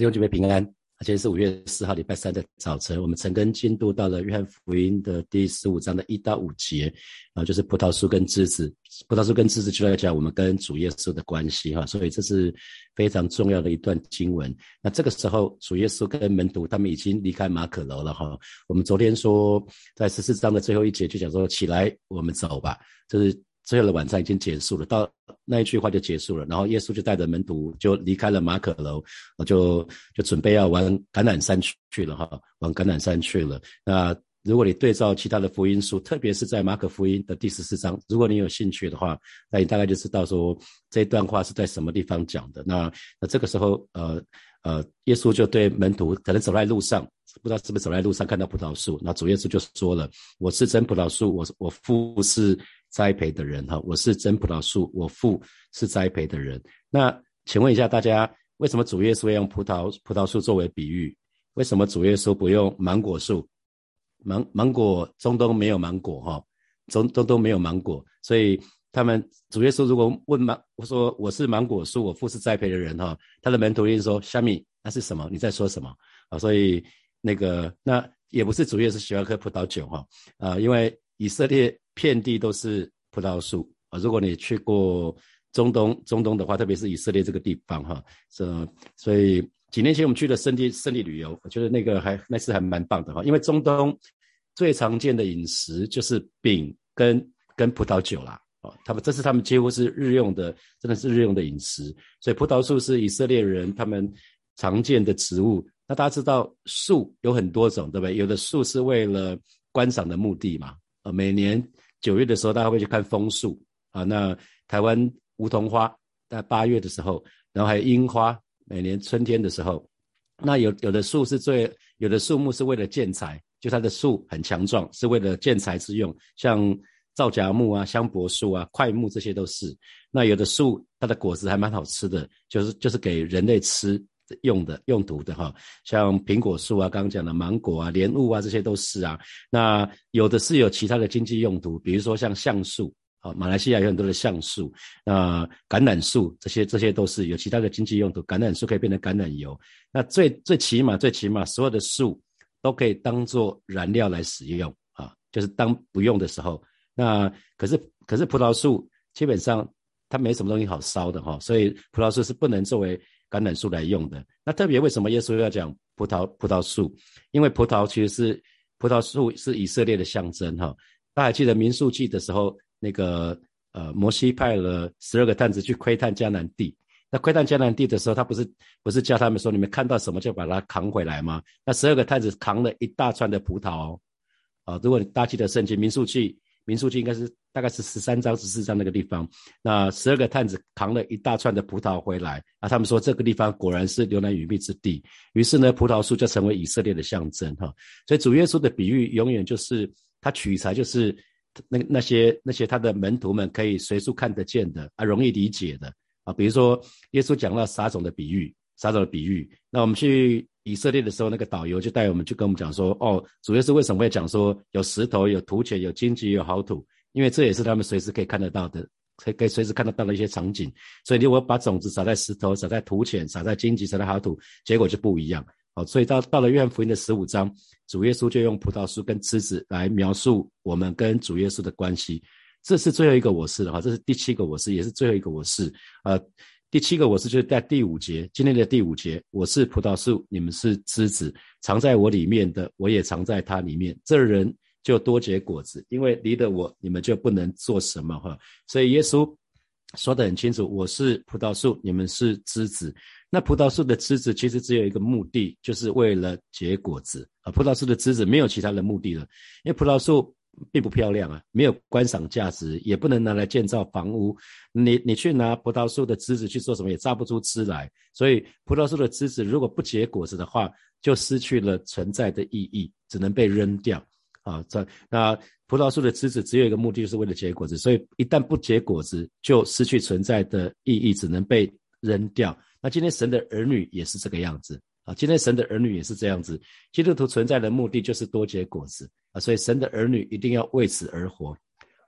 弟兄姐妹平安。今天是五月四号，礼拜三的早晨，我们曾跟进度到了约翰福音的第十五章的一到五节，啊，就是葡萄树跟枝子，葡萄树跟枝子就在讲我们跟主耶稣的关系哈，所以这是非常重要的一段经文。那这个时候，主耶稣跟门徒他们已经离开马可楼了哈。我们昨天说，在十四章的最后一节就讲说，起来，我们走吧，就是。最后的晚餐已经结束了，到那一句话就结束了，然后耶稣就带着门徒就离开了马可楼，就就准备要往橄榄山去了哈，往橄榄山去了。那如果你对照其他的福音书，特别是在马可福音的第十四章，如果你有兴趣的话，那你大概就知道说这段话是在什么地方讲的。那那这个时候，呃呃，耶稣就对门徒可能走在路上，不知道是不是走在路上看到葡萄树，那主耶稣就说了：“我是真葡萄树，我我父是。”栽培的人哈，我是真葡萄树，我父是栽培的人。那请问一下大家，为什么主耶稣要用葡萄葡萄树作为比喻？为什么主耶稣不用芒果树？芒芒果中东没有芒果哈，中中东没有芒果，所以他们主耶稣如果问芒，我说我是芒果树，我父是栽培的人哈，他的门徒一定说虾米那是什么？你在说什么啊？所以那个那也不是主耶稣喜欢喝葡萄酒哈啊，因为以色列。遍地都是葡萄树啊！如果你去过中东，中东的话，特别是以色列这个地方哈，这所以几年前我们去的圣地圣地旅游，我觉得那个还那次还蛮棒的哈。因为中东最常见的饮食就是饼跟跟葡萄酒啦，哦，他们这是他们几乎是日用的，真的是日用的饮食。所以葡萄树是以色列人他们常见的植物。那大家知道树有很多种，对不对？有的树是为了观赏的目的嘛，呃，每年。九月的时候，大家会去看枫树啊。那台湾梧桐花在八月的时候，然后还有樱花，每年春天的时候。那有有的树是最有的树木是为了建材，就它的树很强壮，是为了建材之用，像皂荚木啊、香柏树啊、块木这些都是。那有的树它的果子还蛮好吃的，就是就是给人类吃。用的用途的哈，像苹果树啊，刚刚讲的芒果啊、莲雾啊，这些都是啊。那有的是有其他的经济用途，比如说像橡树啊，马来西亚有很多的橡树，那橄榄树这些这些都是有其他的经济用途。橄榄树可以变成橄榄油。那最最起码最起码，所有的树都可以当做燃料来使用啊，就是当不用的时候。那可是可是葡萄树基本上它没什么东西好烧的哈，所以葡萄树是不能作为。橄榄树来用的，那特别为什么耶稣要讲葡萄葡萄树？因为葡萄其实是葡萄树是以色列的象征哈。大家记得民数记的时候，那个呃摩西派了十二个探子去窥探迦南地。那窥探迦南地的时候，他不是不是叫他们说你们看到什么就把它扛回来吗？那十二个探子扛了一大串的葡萄啊。如果你大家记得圣经民数记。民数记应该是大概是十三章、十四章那个地方，那十二个探子扛了一大串的葡萄回来，啊，他们说这个地方果然是流奶与蜜之地，于是呢，葡萄树就成为以色列的象征，哈，所以主耶稣的比喻永远就是他取材就是那那些那些他的门徒们可以随处看得见的啊，容易理解的。啊，比如说耶稣讲到撒种的比喻，撒种的比喻，那我们去。以色列的时候，那个导游就带我们去跟我们讲说，哦，主要是为什么会讲说有石头、有土浅、有荆棘、有好土，因为这也是他们随时可以看得到的，可可以随时看得到的一些场景。所以，如果把种子撒在石头、撒在土浅、撒在荆棘、撒在好土，结果就不一样。好，所以到到了约翰福音的十五章，主耶稣就用葡萄树跟枝子来描述我们跟主耶稣的关系。这是最后一个我是的话，这是第七个我是，也是最后一个我是，呃。第七个我是就是在第五节，今天的第五节，我是葡萄树，你们是枝子，藏在我里面的，我也藏在他里面，这人就多结果子，因为离了我，你们就不能做什么哈。所以耶稣说得很清楚，我是葡萄树，你们是枝子。那葡萄树的枝子其实只有一个目的，就是为了结果子啊。葡萄树的枝子没有其他的目的了，因为葡萄树。并不漂亮啊，没有观赏价值，也不能拿来建造房屋。你你去拿葡萄树的枝子去做什么，也榨不出汁来。所以葡萄树的枝子如果不结果子的话，就失去了存在的意义，只能被扔掉啊。这那葡萄树的枝子只有一个目的，就是为了结果子。所以一旦不结果子，就失去存在的意义，只能被扔掉。那今天神的儿女也是这个样子。今天神的儿女也是这样子。基督徒存在的目的就是多结果子啊，所以神的儿女一定要为此而活。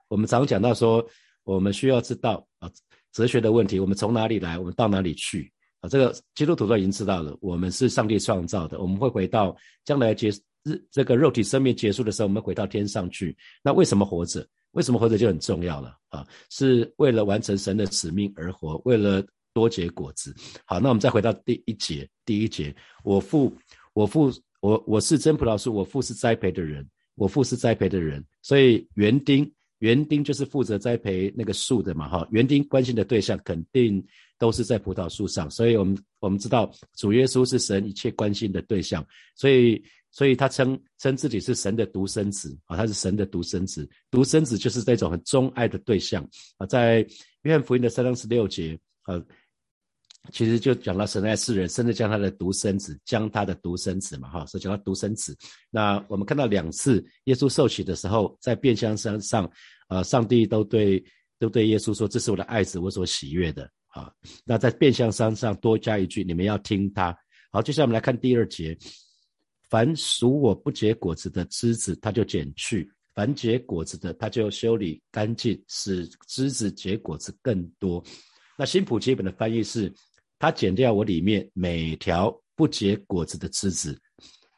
我们常讲到说，我们需要知道啊，哲学的问题，我们从哪里来，我们到哪里去啊，这个基督徒都已经知道了，我们是上帝创造的，我们会回到将来结日这个肉体生命结束的时候，我们回到天上去。那为什么活着？为什么活着就很重要了啊？是为了完成神的使命而活，为了多结果子。好，那我们再回到第一节，第一节，我父，我父，我我是真葡萄树，我父是栽培的人，我父是栽培的人，所以园丁。园丁就是负责栽培那个树的嘛，哈，园丁关心的对象肯定都是在葡萄树上，所以我们我们知道主耶稣是神一切关心的对象，所以所以他称称自己是神的独生子啊，他是神的独生子，独生子就是这种很钟爱的对象啊，在约翰福音的三章十六节啊。其实就讲到神爱世人，甚至将他的独生子，将他的独生子嘛，哈，所以讲到独生子。那我们看到两次耶稣受洗的时候，在变相山上，呃，上帝都对都对耶稣说：“这是我的爱子，我所喜悦的。”啊，那在变相山上多加一句：“你们要听他。”好，接下来我们来看第二节：凡属我不结果子的枝子，他就剪去；凡结果子的，他就修理干净，使枝子结果子更多。那新普基本的翻译是。它剪掉我里面每条不结果子的枝子，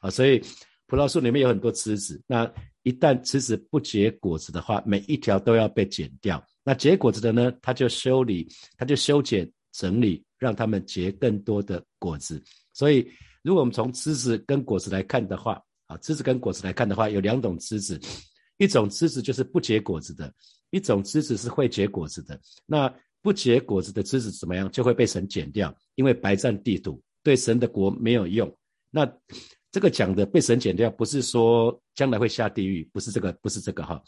啊，所以葡萄树里面有很多枝子，那一旦枝子不结果子的话，每一条都要被剪掉。那结果子的呢，它就修理，它就修剪整理，让它们结更多的果子。所以，如果我们从枝子跟果子来看的话，啊，枝子跟果子来看的话，有两种枝子，一种枝子就是不结果子的，一种枝子是会结果子的。那不结果子的枝子怎么样？就会被神剪掉，因为白占地土，对神的国没有用。那这个讲的被神剪掉，不是说将来会下地狱，不是这个，不是这个哈。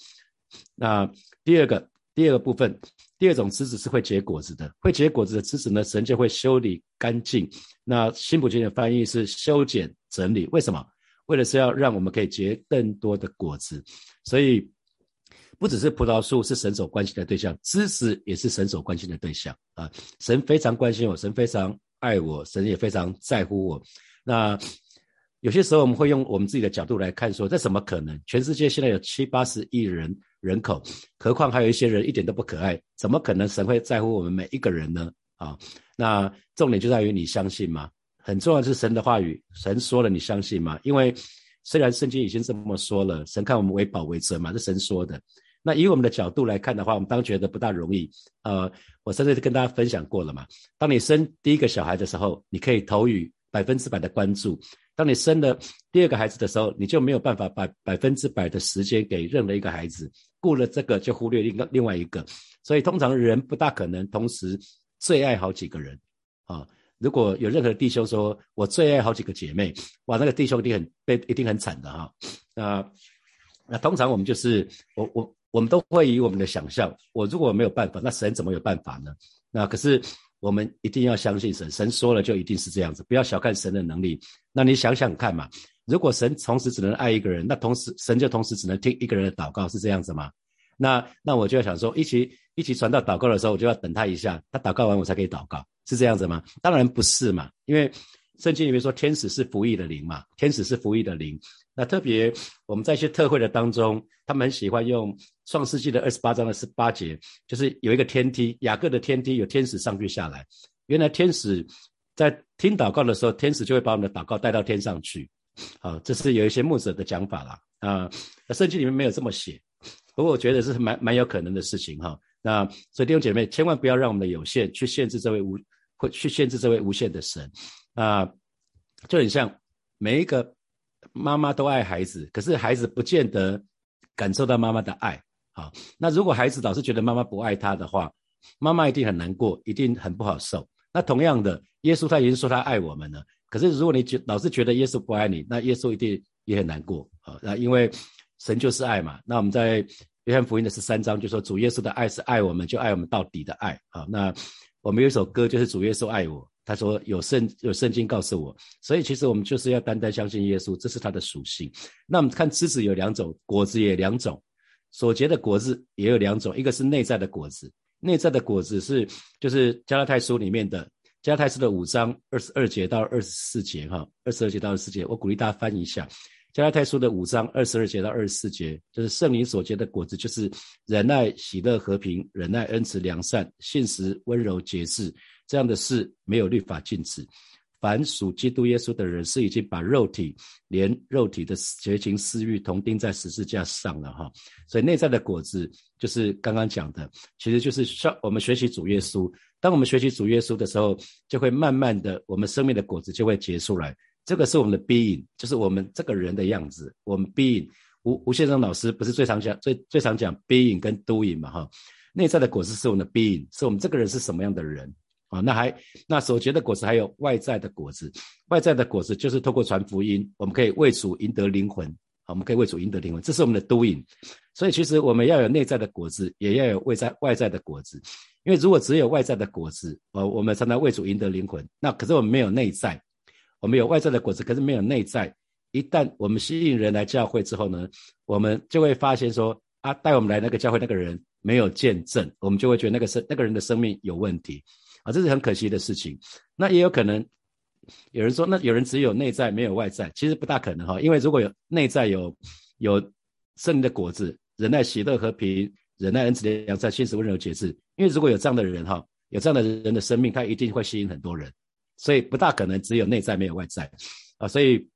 那第二个，第二个部分，第二种枝子是会结果子的，会结果子的枝子呢，神就会修理干净。那新普金的翻译是修剪整理，为什么？为了是要让我们可以结更多的果子，所以。不只是葡萄树是神所关心的对象，知识也是神所关心的对象啊！神非常关心我，神非常爱我，神也非常在乎我。那有些时候我们会用我们自己的角度来看，说这怎么可能？全世界现在有七八十亿人人口，何况还有一些人一点都不可爱，怎么可能神会在乎我们每一个人呢？啊！那重点就在于你相信吗？很重要是神的话语，神说了你相信吗？因为虽然圣经已经这么说了，神看我们为宝为尊嘛，是神说的。那以我们的角度来看的话，我们当觉得不大容易。呃，我甚至跟大家分享过了嘛。当你生第一个小孩的时候，你可以投予百分之百的关注；当你生了第二个孩子的时候，你就没有办法把百分之百的时间给任何一个孩子，顾了这个就忽略另另外一个。所以通常人不大可能同时最爱好几个人啊。如果有任何弟兄说我最爱好几个姐妹，哇，那个弟兄一定很被一定很惨的哈。那那通常我们就是我我。我们都会以我们的想象，我如果没有办法，那神怎么有办法呢？那可是我们一定要相信神，神说了就一定是这样子，不要小看神的能力。那你想想看嘛，如果神同时只能爱一个人，那同时神就同时只能听一个人的祷告，是这样子吗？那那我就要想说，一起一起传道祷告的时候，我就要等他一下，他祷告完我才可以祷告，是这样子吗？当然不是嘛，因为圣经里面说天使是服役的灵嘛，天使是服役的灵。那特别我们在一些特会的当中，他们很喜欢用创世纪的二十八章的十八节，就是有一个天梯，雅各的天梯有天使上去下来。原来天使在听祷告的时候，天使就会把我们的祷告带到天上去。好，这是有一些牧者的讲法啦。啊，那圣经里面没有这么写，不过我觉得是蛮蛮有可能的事情哈。那所以弟兄姐妹，千万不要让我们的有限去限制这位无，会去限制这位无限的神。啊，就很像每一个。妈妈都爱孩子，可是孩子不见得感受到妈妈的爱。好，那如果孩子老是觉得妈妈不爱他的话，妈妈一定很难过，一定很不好受。那同样的，耶稣他已经说他爱我们了，可是如果你觉老是觉得耶稣不爱你，那耶稣一定也很难过。好，那因为神就是爱嘛。那我们在约翰福音的十三章就说，主耶稣的爱是爱我们，就爱我们到底的爱。好，那我们有一首歌就是主耶稣爱我。他说有圣有圣经告诉我，所以其实我们就是要单单相信耶稣，这是他的属性。那我们看枝子有两种，果子也两种，所结的果子也有两种，一个是内在的果子，内在的果子是就是加拉太书里面的加拉太书的五章二十二节到二十四节哈，二十二节到二十四节，我鼓励大家翻一下。加拉太书的五章二十二节到二十四节，就是圣灵所结的果子，就是忍耐、喜乐、和平、忍耐、恩慈、良善、信实、温柔、节制，这样的事没有律法禁止。凡属基督耶稣的人，是已经把肉体连肉体的邪情私欲同钉在十字架上了哈。所以内在的果子就是刚刚讲的，其实就是像我们学习主耶稣。当我们学习主耶稣的时候，就会慢慢的，我们生命的果子就会结出来。这个是我们的 being，就是我们这个人的样子。我们 being，吴吴先生老师不是最常讲最最常讲 being 跟 doing 嘛哈？内在的果子是我们的 being，是我们这个人是什么样的人。啊，那还那所结的果子还有外在的果子，外在的果子就是透过传福音，我们可以为主赢得灵魂，我们可以为主赢得灵魂，这是我们的 doing。所以其实我们要有内在的果子，也要有外在外在的果子。因为如果只有外在的果子，呃，我们常常为主赢得灵魂，那可是我们没有内在，我们有外在的果子，可是没有内在。一旦我们吸引人来教会之后呢，我们就会发现说，啊，带我们来那个教会那个人没有见证，我们就会觉得那个生那个人的生命有问题。啊，这是很可惜的事情。那也有可能有人说，那有人只有内在没有外在，其实不大可能哈。因为如果有内在有有圣灵的果子，忍耐、喜乐、和平、忍耐、恩慈的、良善、信实、温柔、节制。因为如果有这样的人哈，有这样的人的生命，他一定会吸引很多人。所以不大可能只有内在没有外在啊。所以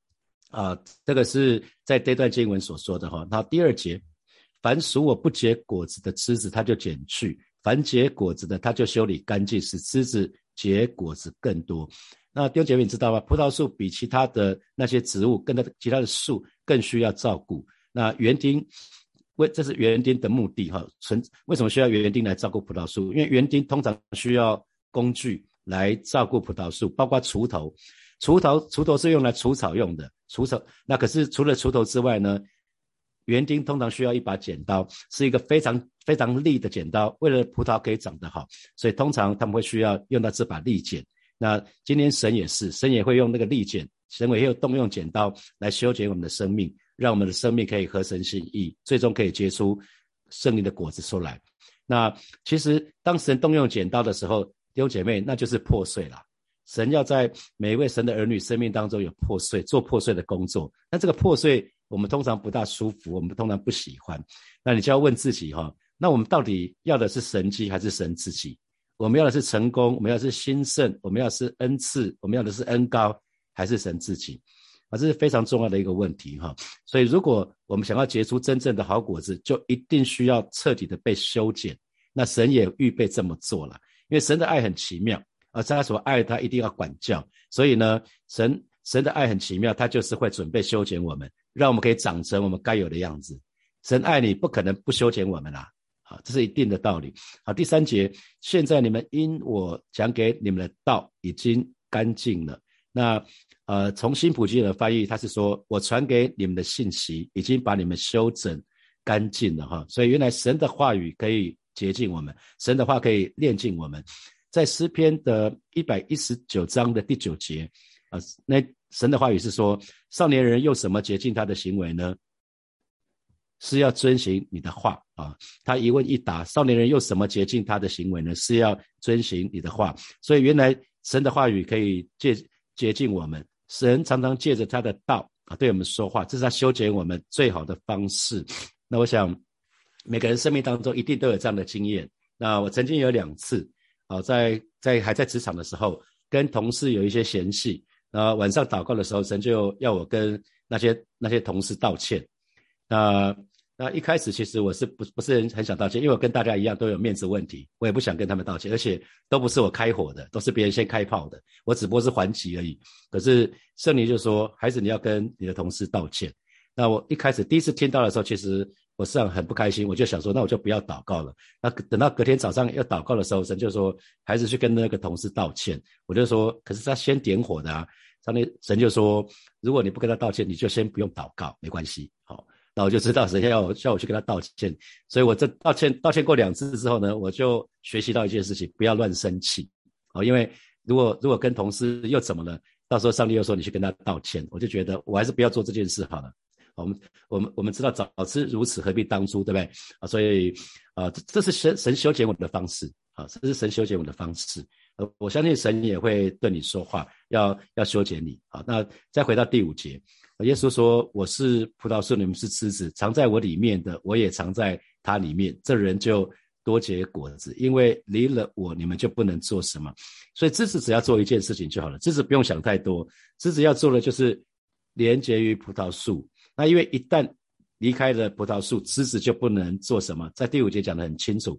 啊，这个是在这段经文所说的哈。那第二节，凡属我不结果子的枝子，他就剪去。凡结果子的，他就修理干净，使枝子结果子更多。那弟兄姐妹，你知道吗？葡萄树比其他的那些植物，跟它其他的树更需要照顾。那园丁为这是园丁的目的哈，存为什么需要园丁来照顾葡萄树？因为园丁通常需要工具来照顾葡萄树，包括锄头。锄头锄头是用来除草用的，除草。那可是除了锄头之外呢？园丁通常需要一把剪刀，是一个非常非常利的剪刀。为了葡萄可以长得好，所以通常他们会需要用到这把利剪。那今天神也是，神也会用那个利剪，神也会动用剪刀来修剪我们的生命，让我们的生命可以合神心意，最终可以结出胜利的果子出来。那其实当神动用剪刀的时候，弟兄姐妹，那就是破碎了。神要在每一位神的儿女生命当中有破碎，做破碎的工作。那这个破碎。我们通常不大舒服，我们通常不喜欢。那你就要问自己哈，那我们到底要的是神迹还是神自己？我们要的是成功，我们要的是兴盛，我们要的是恩赐，我们要的是恩高，还是神自己？啊，这是非常重要的一个问题哈。所以，如果我们想要结出真正的好果子，就一定需要彻底的被修剪。那神也预备这么做了，因为神的爱很奇妙，而他所爱他一定要管教。所以呢，神神的爱很奇妙，他就是会准备修剪我们。让我们可以长成我们该有的样子。神爱你，不可能不修剪我们啦。好，这是一定的道理。好，第三节，现在你们因我讲给你们的道已经干净了。那呃，从新普京的翻译，他是说我传给你们的信息已经把你们修整干净了哈。所以原来神的话语可以洁净我们，神的话可以炼净我们。在诗篇的一百一十九章的第九节啊，那。神的话语是说，少年人用什么洁净他的行为呢？是要遵循你的话啊。他一问一答，少年人用什么洁净他的行为呢？是要遵循你的话。所以原来神的话语可以借洁净我们。神常常借着他的道啊，对我们说话，这是他修剪我们最好的方式。那我想每个人生命当中一定都有这样的经验。那我曾经有两次啊，在在还在职场的时候，跟同事有一些嫌隙。那晚上祷告的时候，神就要我跟那些那些同事道歉。那那一开始其实我是不不是很很想道歉，因为我跟大家一样都有面子问题，我也不想跟他们道歉，而且都不是我开火的，都是别人先开炮的，我只不过是还击而已。可是圣灵就说，孩子你要跟你的同事道歉。那我一开始第一次听到的时候，其实我实际上很不开心，我就想说，那我就不要祷告了。那等到隔天早上要祷告的时候，神就说，孩子去跟那个同事道歉。我就说，可是他先点火的啊。上帝神就说：“如果你不跟他道歉，你就先不用祷告，没关系。”好，那我就知道神要我叫我去跟他道歉。所以我这道歉道歉过两次之后呢，我就学习到一件事情：不要乱生气。好，因为如果如果跟同事又怎么了？到时候上帝又说你去跟他道歉，我就觉得我还是不要做这件事好了。我们我们我们知道早知如此何必当初，对不对？啊，所以啊，这这是神神修剪我的方式。啊，这是神修剪我的方式。呃我相信神也会对你说话，要要修剪你。啊，那再回到第五节，耶稣说：“我是葡萄树，你们是枝子，藏在我里面的，我也藏在他里面。这人就多结果子，因为离了我，你们就不能做什么。所以枝子只要做一件事情就好了，枝子不用想太多，枝子要做的就是连接于葡萄树。那因为一旦离开了葡萄树，枝子就不能做什么。在第五节讲得很清楚，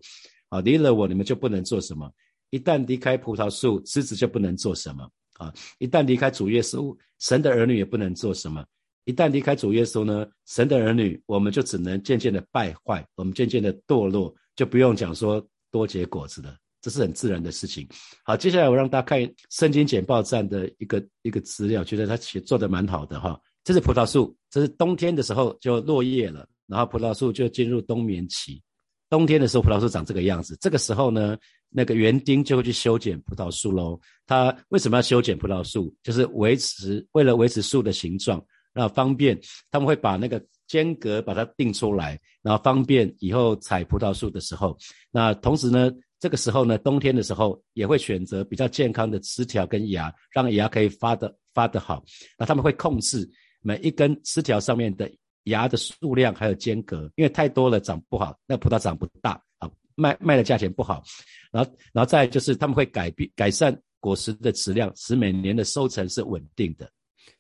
啊，离了我，你们就不能做什么。一旦离开葡萄树，枝子就不能做什么。”啊！一旦离开主耶稣，神的儿女也不能做什么。一旦离开主耶稣呢，神的儿女我们就只能渐渐的败坏，我们渐渐的堕落，就不用讲说多结果子了，这是很自然的事情。好，接下来我让大家看圣经简报站的一个一个资料，觉得他写做的蛮好的哈。这是葡萄树，这是冬天的时候就落叶了，然后葡萄树就进入冬眠期。冬天的时候，葡萄树长这个样子，这个时候呢。那个园丁就会去修剪葡萄树喽。他为什么要修剪葡萄树？就是维持，为了维持树的形状，那方便他们会把那个间隔把它定出来，然后方便以后采葡萄树的时候。那同时呢，这个时候呢，冬天的时候也会选择比较健康的枝条跟芽，让芽可以发的发得好。那他们会控制每一根枝条上面的芽的数量还有间隔，因为太多了长不好，那葡萄长不大啊。卖卖的价钱不好，然后，然后再就是他们会改变改善果实的质量，使每年的收成是稳定的。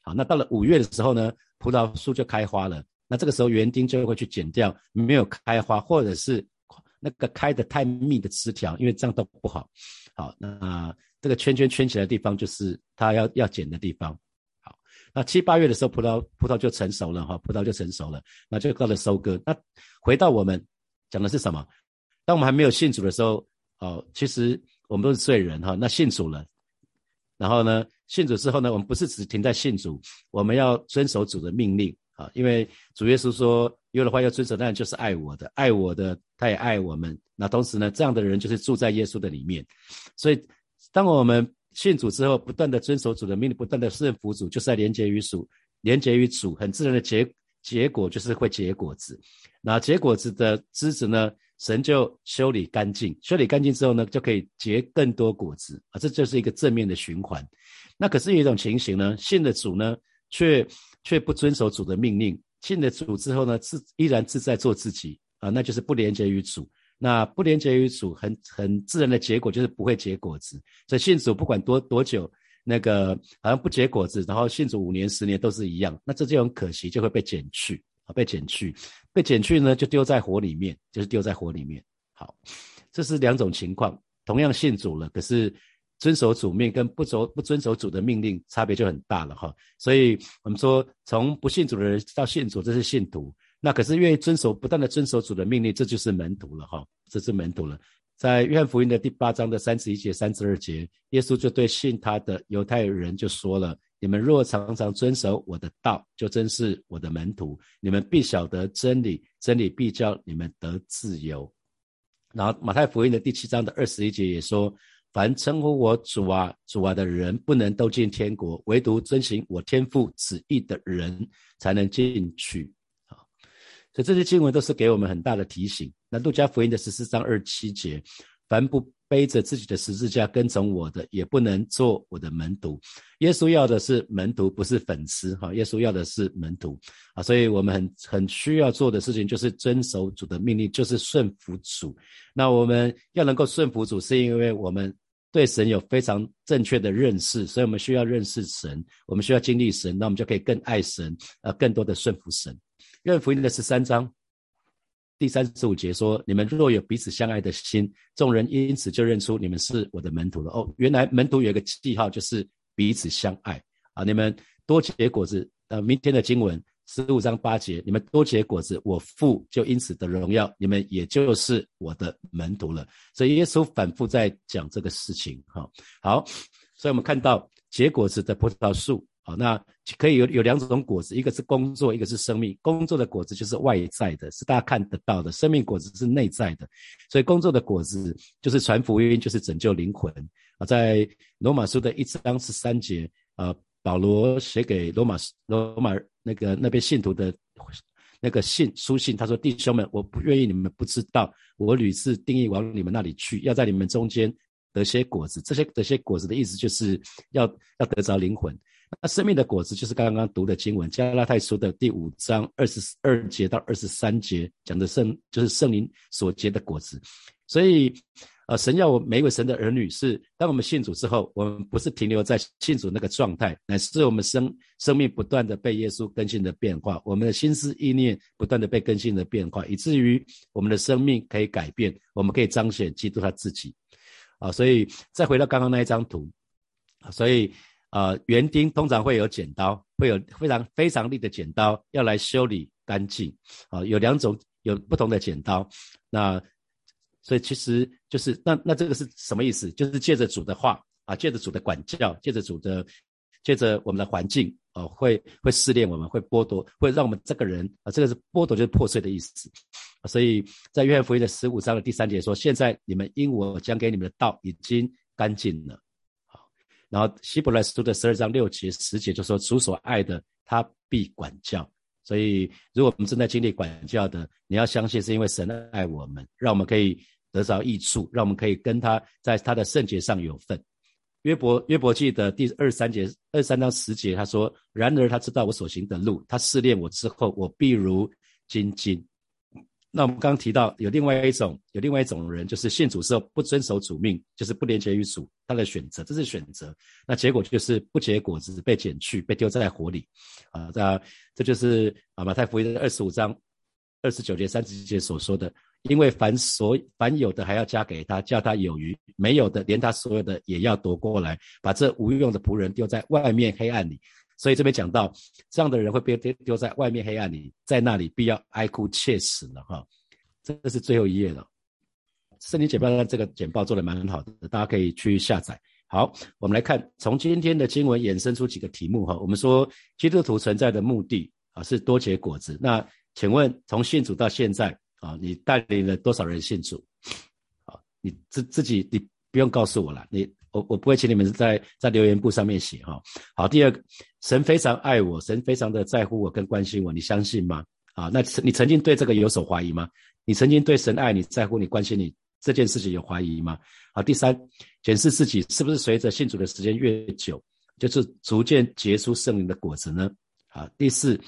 好，那到了五月的时候呢，葡萄树就开花了。那这个时候园丁就会去剪掉没有开花或者是那个开的太密的枝条，因为这样都不好。好，那这个圈圈圈起来的地方就是它要要剪的地方。那七八月的时候，葡萄葡萄就成熟了哈，葡萄就成熟了，那就到了收割。那回到我们讲的是什么？当我们还没有信主的时候，哦，其实我们都是罪人哈。那信主了，然后呢，信主之后呢，我们不是只停在信主，我们要遵守主的命令啊。因为主耶稣说，有的话要遵守，那就是爱我的，爱我的，他也爱我们。那同时呢，这样的人就是住在耶稣的里面。所以，当我们信主之后，不断的遵守主的命令，不断的顺服主，就是在连接于主，连接于主，很自然的结结果就是会结果子。那结果子的枝子呢？神就修理干净，修理干净之后呢，就可以结更多果子啊，这就是一个正面的循环。那可是有一种情形呢，信的主呢，却却不遵守主的命令，信了主之后呢，自依然自在做自己啊，那就是不连接于主。那不连接于主，很很自然的结果就是不会结果子。所以信主不管多多久，那个好像不结果子，然后信主五年十年都是一样，那这就很可惜，就会被减去啊。被剪去，被剪去呢，就丢在火里面，就是丢在火里面。好，这是两种情况，同样信主了，可是遵守主命跟不守不遵守主的命令差别就很大了哈。所以我们说，从不信主的人到信主，这是信徒；那可是愿意遵守不断的遵守主的命令，这就是门徒了哈，这是门徒了。在约翰福音的第八章的三十一节、三十二节，耶稣就对信他的犹太人就说了。你们若常常遵守我的道，就真是我的门徒。你们必晓得真理，真理必叫你们得自由。然后马太福音的第七章的二十一节也说：凡称呼我主啊、主啊的人，不能都进天国，唯独遵行我天父旨意的人才能进去。所以这些经文都是给我们很大的提醒。那路加福音的十四章二七节：凡不背着自己的十字架跟从我的，也不能做我的门徒。耶稣要的是门徒，不是粉丝。哈，耶稣要的是门徒啊！所以我们很很需要做的事情，就是遵守主的命令，就是顺服主。那我们要能够顺服主，是因为我们对神有非常正确的认识，所以我们需要认识神，我们需要经历神，那我们就可以更爱神，呃，更多的顺服神。愿福音的十三章。第三十五节说：“你们若有彼此相爱的心，众人因此就认出你们是我的门徒了。”哦，原来门徒有一个记号，就是彼此相爱啊！你们多结果子。呃，明天的经文十五章八节，你们多结果子，我父就因此得荣耀，你们也就是我的门徒了。所以耶稣反复在讲这个事情。哈，好，所以我们看到结果子的葡萄树。好，那可以有有两种果子，一个是工作，一个是生命。工作的果子就是外在的，是大家看得到的；生命果子是内在的。所以工作的果子就是传福音，就是拯救灵魂啊。在罗马书的一章十三节，呃，保罗写给罗马罗马那个那边信徒的那个信书信，他说：“弟兄们，我不愿意你们不知道，我屡次定义往你们那里去，要在你们中间得些果子。这些得些果子的意思，就是要要得着灵魂。”那生命的果子就是刚刚读的经文，加拉太书的第五章二十二节到二十三节讲的圣，就是圣灵所结的果子。所以，呃，神要我每一位神的儿女是，当我们信主之后，我们不是停留在信主那个状态，乃是我们生生命不断的被耶稣更新的变化，我们的心思意念不断的被更新的变化，以至于我们的生命可以改变，我们可以彰显基督他自己。啊，所以再回到刚刚那一张图，所以。啊，园丁通常会有剪刀，会有非常非常利的剪刀，要来修理干净。啊，有两种，有不同的剪刀。那所以其实就是那那这个是什么意思？就是借着主的话啊，借着主的管教，借着主的，借着我们的环境哦，会会试炼我们，会剥夺，会让我们这个人啊，这个是剥夺，就是破碎的意思。所以在约翰福音的十五章的第三节说：“现在你们因我讲给你们的道已经干净了。”然后希伯来书的十二章六节十节就说主所爱的他必管教，所以如果我们正在经历管教的，你要相信是因为神爱我们，让我们可以得着益处，让我们可以跟他在他的圣洁上有份。约伯约伯记的第二三节二三章十节他说：然而他知道我所行的路，他试炼我之后，我必如金金。那我们刚刚提到有另外一种，有另外一种人，就是信主之后不遵守主命，就是不连接于主，他的选择，这是选择。那结果就是不结果子，被剪去，被丢在火里。啊，这这就是啊马太福音的二十五章二十九节三十节所说的，因为凡所凡有的还要加给他，叫他有余；没有的，连他所有的也要夺过来，把这无用的仆人丢在外面黑暗里。所以这边讲到，这样的人会被丢丢在外面黑暗里，在那里必要哀哭切齿了哈。这是最后一页了。圣经简报的这个简报做的蛮好的，大家可以去下载。好，我们来看从今天的经文衍生出几个题目哈。我们说基督徒存在的目的啊是多结果子。那请问从信主到现在啊，你带领了多少人信主？啊，你自自己你不用告诉我了，你。我我不会请你们在在留言簿上面写哈。好，第二个，神非常爱我，神非常的在乎我跟关心我，你相信吗？啊，那你曾经对这个有所怀疑吗？你曾经对神爱你在乎你关心你这件事情有怀疑吗？好，第三，检视自己是不是随着信主的时间越久，就是逐渐结出圣灵的果子呢？好，第四，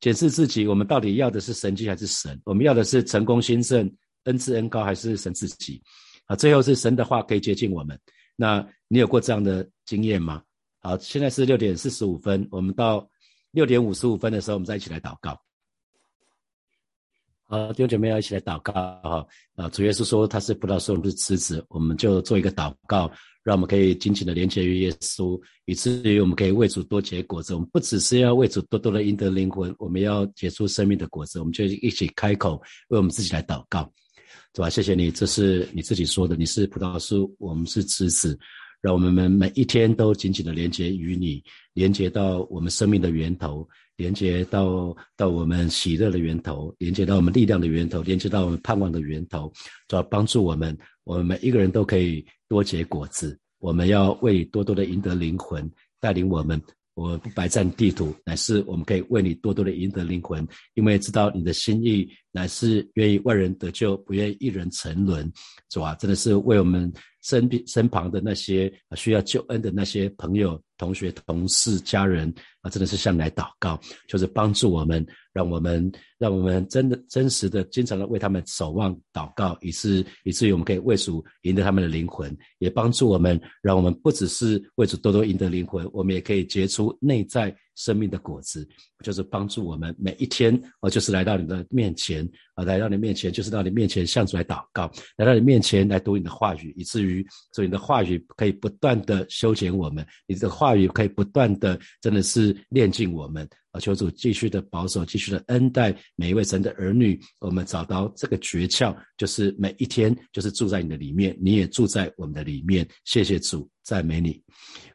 检视自己，我们到底要的是神迹还是神？我们要的是成功兴盛、恩赐恩高还是神自己？啊，最后是神的话可以接近我们。那你有过这样的经验吗？好，现在是六点四十五分，我们到六点五十五分的时候，我们再一起来祷告。好，弟兄姐妹要一起来祷告哈。啊，主耶稣说他是葡萄树，不是枝子，我们就做一个祷告，让我们可以紧紧的连接于耶稣，以至于我们可以为主多结果子。我们不只是要为主多多的赢得灵魂，我们要结出生命的果子。我们就一起开口为我们自己来祷告。是吧？谢谢你，这是你自己说的。你是葡萄树，我们是枝子，让我们们每一天都紧紧的连接于你，连接到我们生命的源头，连接到到我们喜乐的源头，连接到我们力量的源头，连接到我们盼望的源头，主要帮助我们，我们每一个人都可以多结果子。我们要为多多的赢得灵魂，带领我们。我不白占地图，乃是我们可以为你多多的赢得灵魂，因为知道你的心意乃是愿意万人得救，不愿意一人沉沦，是吧？真的是为我们身边身旁的那些需要救恩的那些朋友、同学、同事、家人啊，真的是向你来祷告，就是帮助我们。让我们让我们真的真实的经常的为他们守望祷告，以致以至于我们可以为主赢得他们的灵魂，也帮助我们，让我们不只是为主多多赢得灵魂，我们也可以结出内在。生命的果子，就是帮助我们每一天，哦，就是来到你的面前，啊，来到你面前，就是到你面前向主来祷告，来到你面前来读你的话语，以至于，所以你的话语可以不断的修剪我们，你的话语可以不断的，真的是炼净我们，啊，求主继续的保守，继续的恩待每一位神的儿女，我们找到这个诀窍，就是每一天，就是住在你的里面，你也住在我们的里面，谢谢主，赞美你，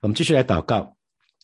我们继续来祷告。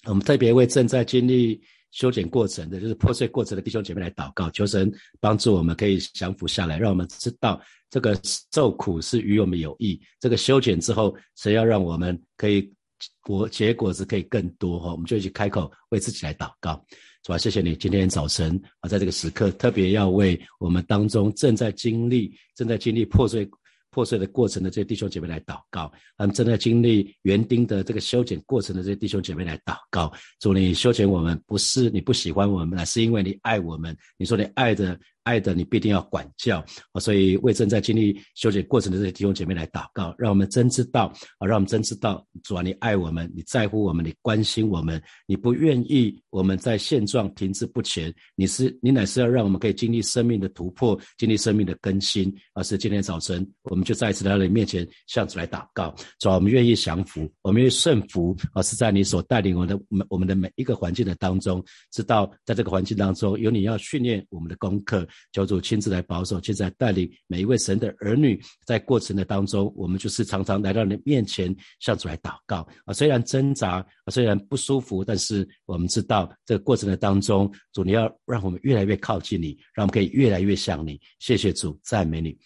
我们特别为正在经历修剪过程的，就是破碎过程的弟兄姐妹来祷告，求神帮助我们可以降服下来，让我们知道这个受苦是与我们有益。这个修剪之后，神要让我们可以果结果子可以更多哈，我们就一起开口为自己来祷告，主啊，谢谢你今天早晨啊，在这个时刻特别要为我们当中正在经历正在经历破碎。破碎的过程的这些弟兄姐妹来祷告，他们正在经历园丁的这个修剪过程的这些弟兄姐妹来祷告。主，你修剪我们，不是你不喜欢我们，了是因为你爱我们。你说你爱的。爱的你必定要管教啊，所以为正在经历修剪过程的这些弟兄姐妹来祷告，让我们真知道啊，让我们真知道主啊，你爱我们，你在乎我们，你关心我们，你不愿意我们在现状停滞不前，你是你乃是要让我们可以经历生命的突破，经历生命的更新。而是今天早晨，我们就再一次来到你面前向主来祷告，主啊，我们愿意降服，我们愿意顺服，而是在你所带领我们的我们我们的每一个环境的当中，知道在这个环境当中有你要训练我们的功课。求主亲自来保守，亲自来带领每一位神的儿女，在过程的当中，我们就是常常来到你面前，向主来祷告啊。虽然挣扎，虽然不舒服，但是我们知道这个过程的当中，主你要让我们越来越靠近你，让我们可以越来越像你。谢谢主，赞美你。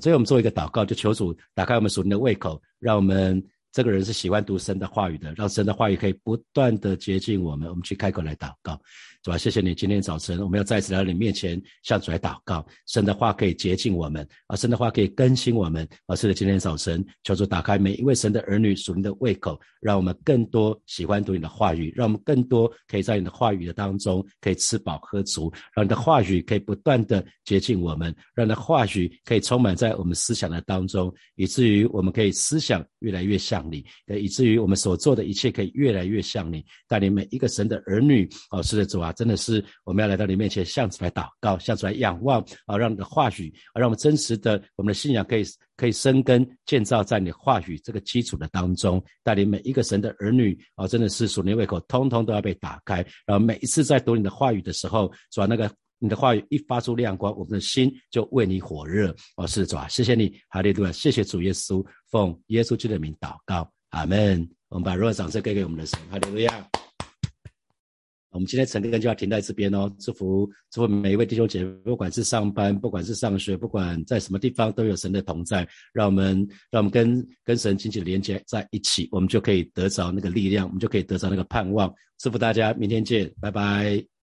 最后我们做一个祷告，就求主打开我们属灵的胃口，让我们这个人是喜欢读神的话语的，让神的话语可以不断的接近我们。我们去开口来祷告。主啊，谢谢你！今天早晨，我们要再次来到你面前，向主来祷告。神的话可以洁净我们，啊，神的话可以更新我们。啊，是的，今天早晨，求主打开每一位神的儿女属灵的胃口，让我们更多喜欢读你的话语，让我们更多可以在你的话语的当中可以吃饱喝足，让你的话语可以不断的洁净我们，让你的话语可以充满在我们思想的当中，以至于我们可以思想越来越像你，以至于我们所做的一切可以越来越像你，带领每一个神的儿女。哦，是的，主啊。真的是我们要来到你面前，向主来祷告，向主来仰望啊，让你的话语啊，让我们真实的我们的信仰可以可以生根建造在你话语这个基础的当中，带领每一个神的儿女啊，真的是属灵胃口，通通都要被打开。然后每一次在读你的话语的时候，主啊，那个你的话语一发出亮光，我们的心就为你火热。哦，是主啊，谢谢你，哈利路亚，谢谢主耶稣，奉耶稣基督的名祷告，阿门。我们把热烈掌声给给我们的神，哈利路亚。我们今天晨更就要停在这边哦，祝福祝福每一位弟兄姐妹，不管是上班，不管是上学，不管在什么地方，都有神的同在，让我们让我们跟跟神紧紧连接在一起，我们就可以得着那个力量，我们就可以得着那个盼望。祝福大家，明天见，拜拜。